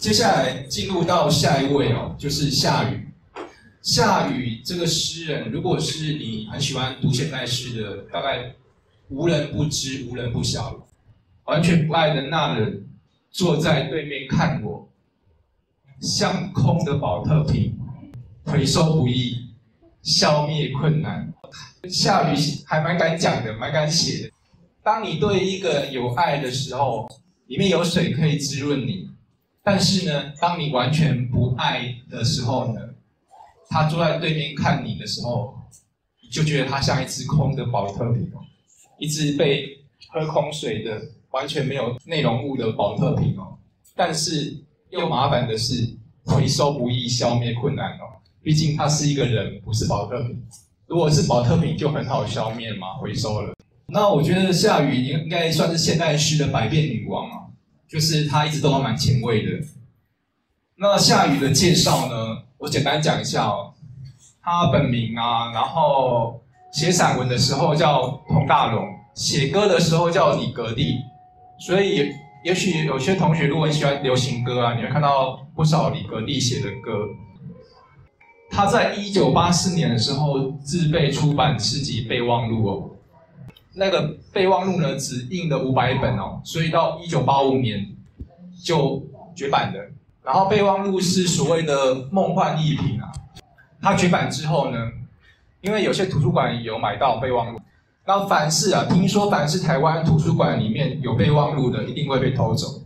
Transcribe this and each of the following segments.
接下来进入到下一位哦，就是夏雨。夏雨这个诗人，如果是你很喜欢读现代诗的，大概无人不知，无人不晓。完全不爱的那人，坐在对面看我，像空的保特瓶，回收不易，消灭困难。夏雨还蛮敢讲的，蛮敢写的。当你对一个人有爱的时候，里面有水可以滋润你；但是呢，当你完全不爱的时候呢？他坐在对面看你的时候，你就觉得他像一只空的保特瓶哦，一只被喝空水的、完全没有内容物的保特瓶哦。但是又麻烦的是，回收不易，消灭困难哦。毕竟他是一个人，不是保特瓶。如果是保特瓶，就很好消灭嘛，回收了。那我觉得夏雨应该算是现代诗的百变女王啊，就是他一直都蛮前卫的。那夏雨的介绍呢？我简单讲一下哦，他本名啊，然后写散文的时候叫童大龙，写歌的时候叫李格弟，所以也许有些同学如果很喜欢流行歌啊，你会看到不少李格弟写的歌。他在一九八四年的时候自备出版诗集备忘录哦，那个备忘录呢只印了五百本哦，所以到一九八五年就绝版的。然后备忘录是所谓的梦幻逸品啊，它绝版之后呢，因为有些图书馆有买到备忘录，那凡是啊，听说凡是台湾图书馆里面有备忘录的，一定会被偷走，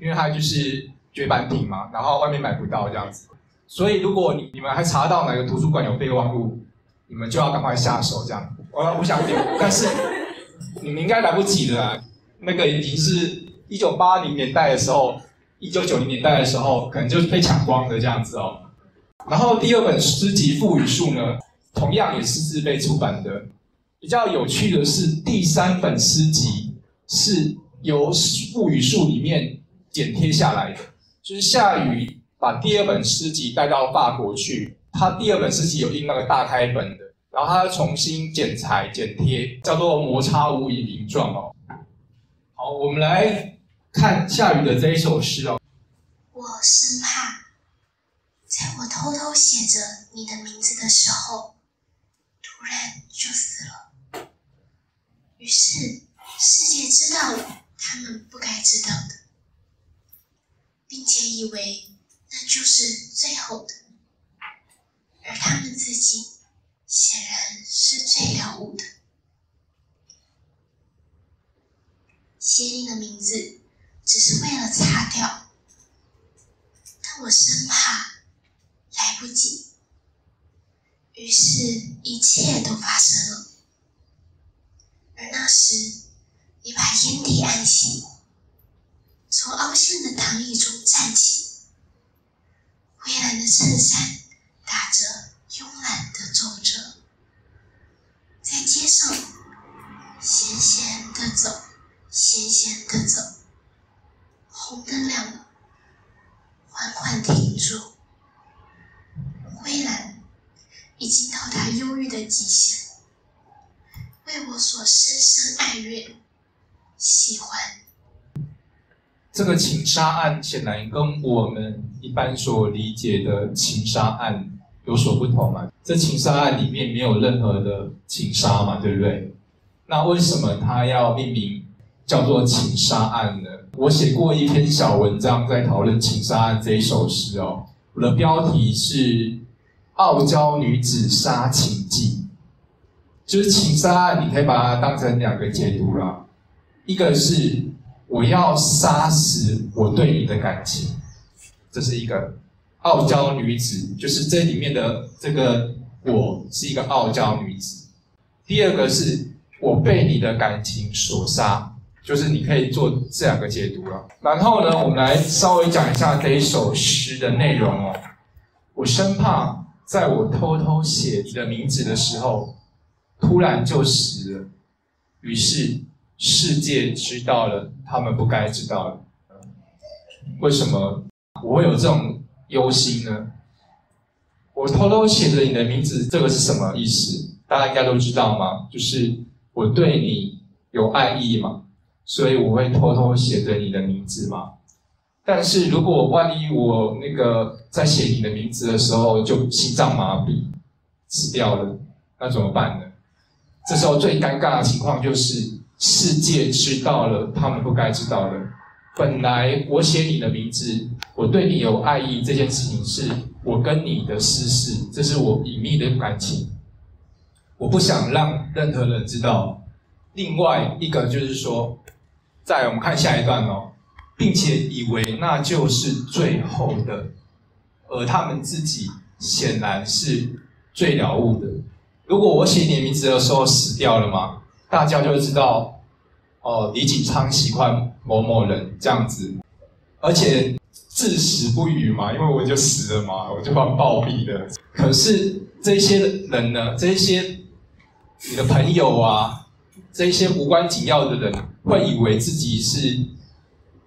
因为它就是绝版品嘛，然后外面买不到这样子。所以如果你你们还查到哪个图书馆有备忘录，你们就要赶快下手这样。我我想留，但是你们应该来不及的啊，那个已经是一九八零年代的时候。一九九零年代的时候，可能就是被抢光的这样子哦。然后第二本诗集《赋语术》呢，同样也是自备出版的。比较有趣的是，第三本诗集是由《赋语术》里面剪贴下来的，就是夏雨把第二本诗集带到法国去，他第二本诗集有印那个大开本的，然后他重新剪裁剪贴，叫做摩擦无以名状哦。好，我们来。看夏雨的这一首诗哦，我生怕，在我偷偷写着你的名字的时候，突然就死了。于是世界知道了他们不该知道的，并且以为那就是最后的，而他们自己显然是最了悟的。写你的名字。只是为了擦掉，但我生怕来不及，于是一切都发生了。而那时，你把烟蒂按熄，从凹陷的躺椅中站起，灰蓝的衬衫打着慵懒的皱褶，在街上咸咸的走，咸咸的走。红灯亮了，缓缓停住。灰蓝已经到达忧郁的极限，为我所深深爱恋、喜欢。这个情杀案显然跟我们一般所理解的情杀案有所不同嘛？这情杀案里面没有任何的情杀嘛，对不对？那为什么他要命名叫做情杀案呢？我写过一篇小文章，在讨论《情杀案》这一首诗哦。我的标题是《傲娇女子杀情记》，就是情杀案，你可以把它当成两个解读啦。一个是我要杀死我对你的感情，这是一个傲娇女子，就是这里面的这个我是一个傲娇女子。第二个是我被你的感情所杀。就是你可以做这两个解读了。然后呢，我们来稍微讲一下这一首诗的内容哦。我生怕在我偷偷写你的名字的时候，突然就死了。于是世界知道了，他们不该知道了。为什么我会有这种忧心呢？我偷偷写着你的名字，这个是什么意思？大家应该都知道吗？就是我对你有爱意嘛。所以我会偷偷写着你的名字嘛？但是如果万一我那个在写你的名字的时候就心脏麻痹死掉了，那怎么办呢？这时候最尴尬的情况就是世界知道了他们不该知道的。本来我写你的名字，我对你有爱意，这件事情是我跟你的私事，这是我隐秘的感情，我不想让任何人知道。另外一个就是说，在我们看下一段哦。并且以为那就是最后的，而他们自己显然是最了悟的。如果我写你名字的时候死掉了嘛，大家就知道，哦，李锦昌喜欢某某人这样子，而且至死不渝嘛，因为我就死了嘛，我就蛮暴毙的。可是这些人呢，这些你的朋友啊，这些无关紧要的人，会以为自己是。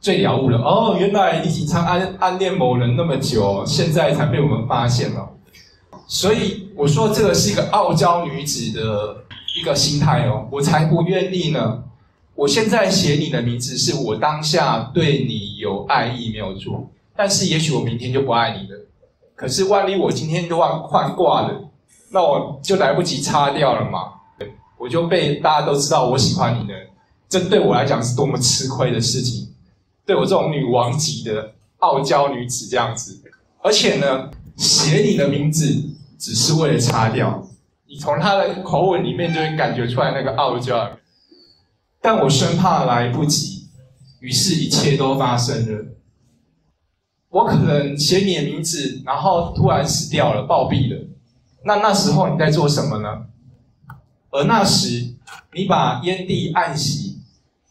最了悟了哦，原来李锦昌暗暗恋某人那么久，现在才被我们发现了。所以我说这个是一个傲娇女子的一个心态哦，我才不愿意呢。我现在写你的名字，是我当下对你有爱意没有错，但是也许我明天就不爱你了。可是万一我今天就换换挂了，那我就来不及擦掉了嘛，我就被大家都知道我喜欢你了，这对我来讲是多么吃亏的事情。对我这种女王级的傲娇女子这样子，而且呢，写你的名字只是为了擦掉，你从她的口吻里面就会感觉出来那个傲娇。但我生怕来不及，于是一切都发生了。我可能写你的名字，然后突然死掉了，暴毙了。那那时候你在做什么呢？而那时你把烟蒂暗洗，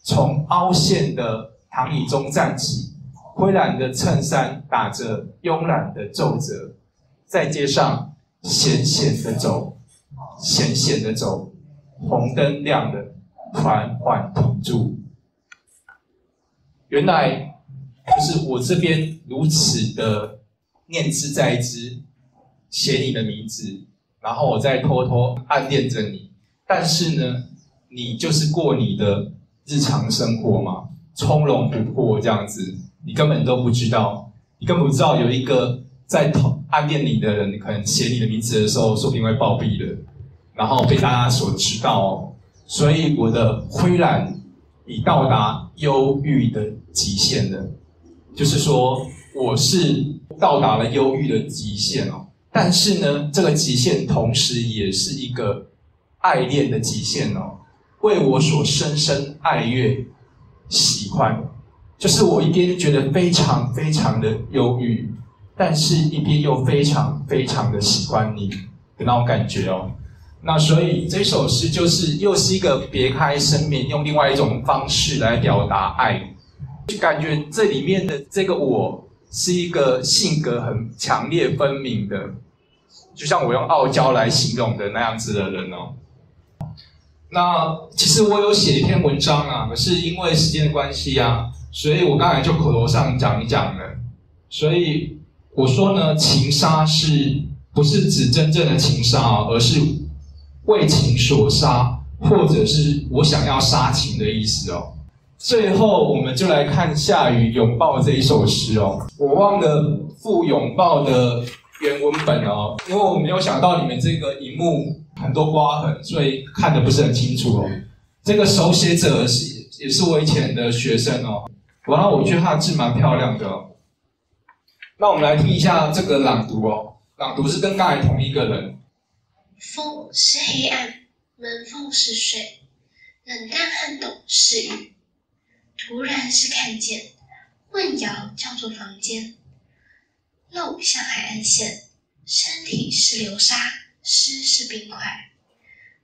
从凹陷的。躺椅中站起，灰蓝的衬衫打着慵懒的皱褶，在街上闲闲的走，闲闲的走，红灯亮了，缓缓停住。原来就是我这边如此的念之在之，写你的名字，然后我再偷偷暗恋着你，但是呢，你就是过你的日常生活嘛。从容不迫这样子，你根本都不知道，你根本不知道有一个在暗恋你的人，可能写你的名字的时候，说不定会暴毙的，然后被大家所知道哦。所以我的灰蓝已到达忧郁的极限了，就是说我是到达了忧郁的极限哦。但是呢，这个极限同时也是一个爱恋的极限哦，为我所深深爱悦。喜欢，就是我一边觉得非常非常的忧郁，但是一边又非常非常的喜欢你的那种感觉哦。那所以这首诗就是又是一个别开生面，用另外一种方式来表达爱，就感觉这里面的这个我是一个性格很强烈分明的，就像我用傲娇来形容的那样子的人哦。那其实我有写一篇文章啊，可是因为时间的关系啊，所以我刚才就口头上讲一讲了。所以我说呢，情杀是不是指真正的情杀啊，而是为情所杀，或者是我想要杀情的意思哦。最后，我们就来看夏雨拥抱这一首诗哦。我忘了附拥抱的原文本哦，因为我没有想到你们这个荧幕。很多刮痕，所以看的不是很清楚哦。这个手写者是也是我以前的学生哦。然后我觉得他的字蛮漂亮的。那我们来听一下这个朗读哦。朗读是跟刚才同一个人。风是黑暗，门缝是水，冷淡和懂是雨。突然是看见，混淆叫做房间。漏像海岸线，身体是流沙。诗是冰块，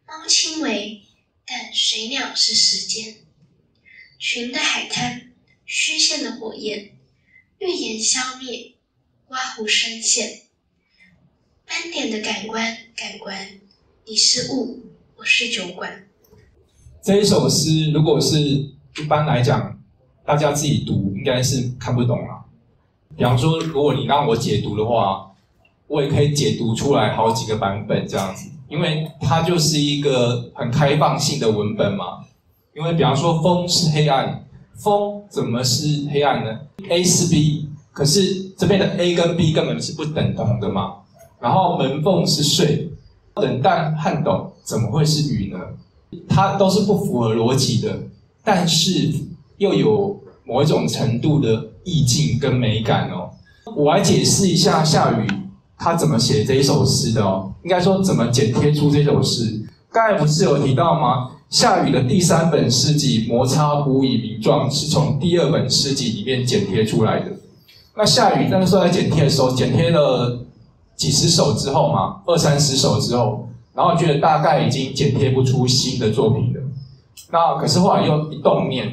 猫轻微，但水鸟是时间。群的海滩，虚线的火焰，预言消灭，刮胡深陷。斑点的感官，感官，你是雾，我是酒馆。这一首诗，如果是一般来讲，大家自己读应该是看不懂了。比方说，如果你让我解读的话。我也可以解读出来好几个版本这样子，因为它就是一个很开放性的文本嘛。因为比方说，风是黑暗，风怎么是黑暗呢？A 是 B，可是这边的 A 跟 B 根本是不等同的嘛。然后门缝是水，冷淡颤抖怎么会是雨呢？它都是不符合逻辑的，但是又有某一种程度的意境跟美感哦。我来解释一下下雨他怎么写这一首诗的哦，应该说怎么剪贴出这首诗。刚才不是有提到吗？夏雨的第三本诗集《摩擦无以名状》是从第二本诗集里面剪贴出来的。那夏雨那个时候在剪贴的时候，剪贴了几十首之后嘛，二三十首之后，然后觉得大概已经剪贴不出新的作品了。那可是后来又一动念，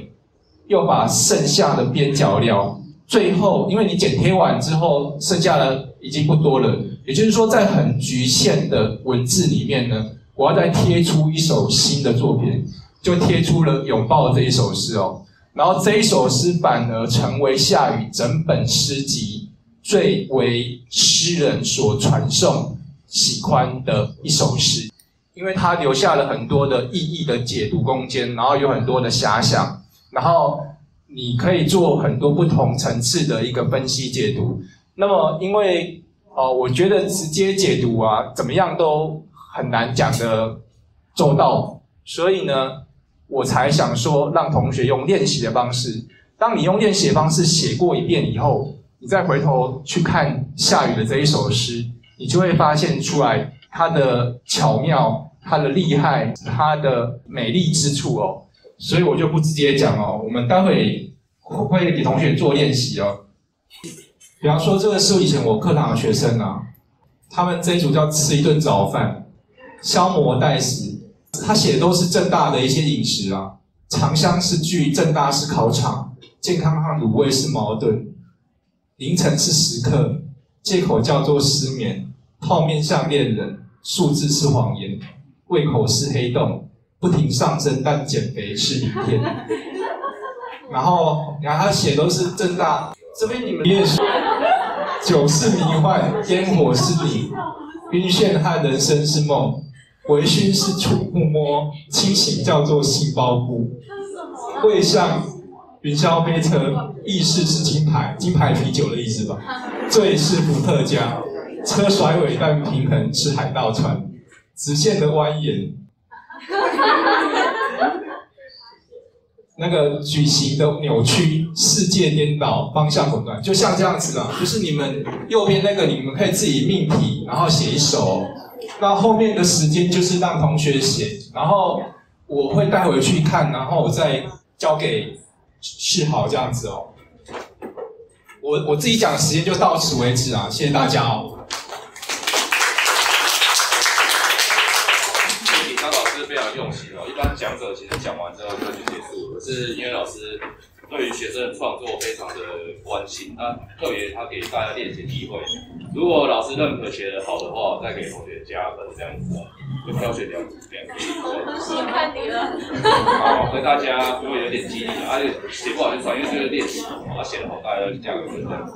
又把剩下的边角料。最后，因为你剪贴完之后，剩下的已经不多了，也就是说，在很局限的文字里面呢，我要再贴出一首新的作品，就贴出了《拥抱》这一首诗哦。然后这一首诗反而成为夏雨整本诗集最为诗人所传颂、喜欢的一首诗，因为它留下了很多的意义的解读空间，然后有很多的遐想，然后。你可以做很多不同层次的一个分析解读。那么，因为哦，我觉得直接解读啊，怎么样都很难讲的周到，所以呢，我才想说让同学用练习的方式。当你用练习的方式写过一遍以后，你再回头去看夏雨的这一首诗，你就会发现出来它的巧妙、它的厉害、它的美丽之处哦。所以我就不直接讲哦，我们待会会给同学做练习哦。比方说，这个是以前我课堂的学生啊，他们这一组叫吃一顿早饭，消磨待食。他写的都是正大的一些饮食啊，长香是剧，正大是考场，健康和卤味是矛盾，凌晨是时刻，借口叫做失眠，泡面像恋人，数字是谎言，胃口是黑洞。不停上升，但减肥是明天。然后你看他写都是正大，这边你们也是。酒是迷幻，烟火是你，晕眩和人生是梦，微醺是触摸，清醒叫做性包袱。会像云霄飞车，意识是金牌，金牌啤酒的意思吧？醉是伏特加，车甩尾但平衡是海盗船，直线的蜿蜒。那个矩形的扭曲，世界颠倒，方向混乱，就像这样子啊。就是你们右边那个，你们可以自己命题，然后写一首。那后面的时间就是让同学写，然后我会带回去看，然后我再交给世豪这样子哦。我我自己讲的时间就到此为止啊，谢谢大家哦。哦，一般讲者其实讲完之后就就结束了。可是因为老师对于学生的创作非常的关心，他特别他给大家练习机会。如果老师认可写的好的话，再给同学加分这样子哦，就挑选两组这样子。我看你了。好，所以大家如果有点激励啊，写不好就算，因为这个练习，他写的好，大家就加个分这样子。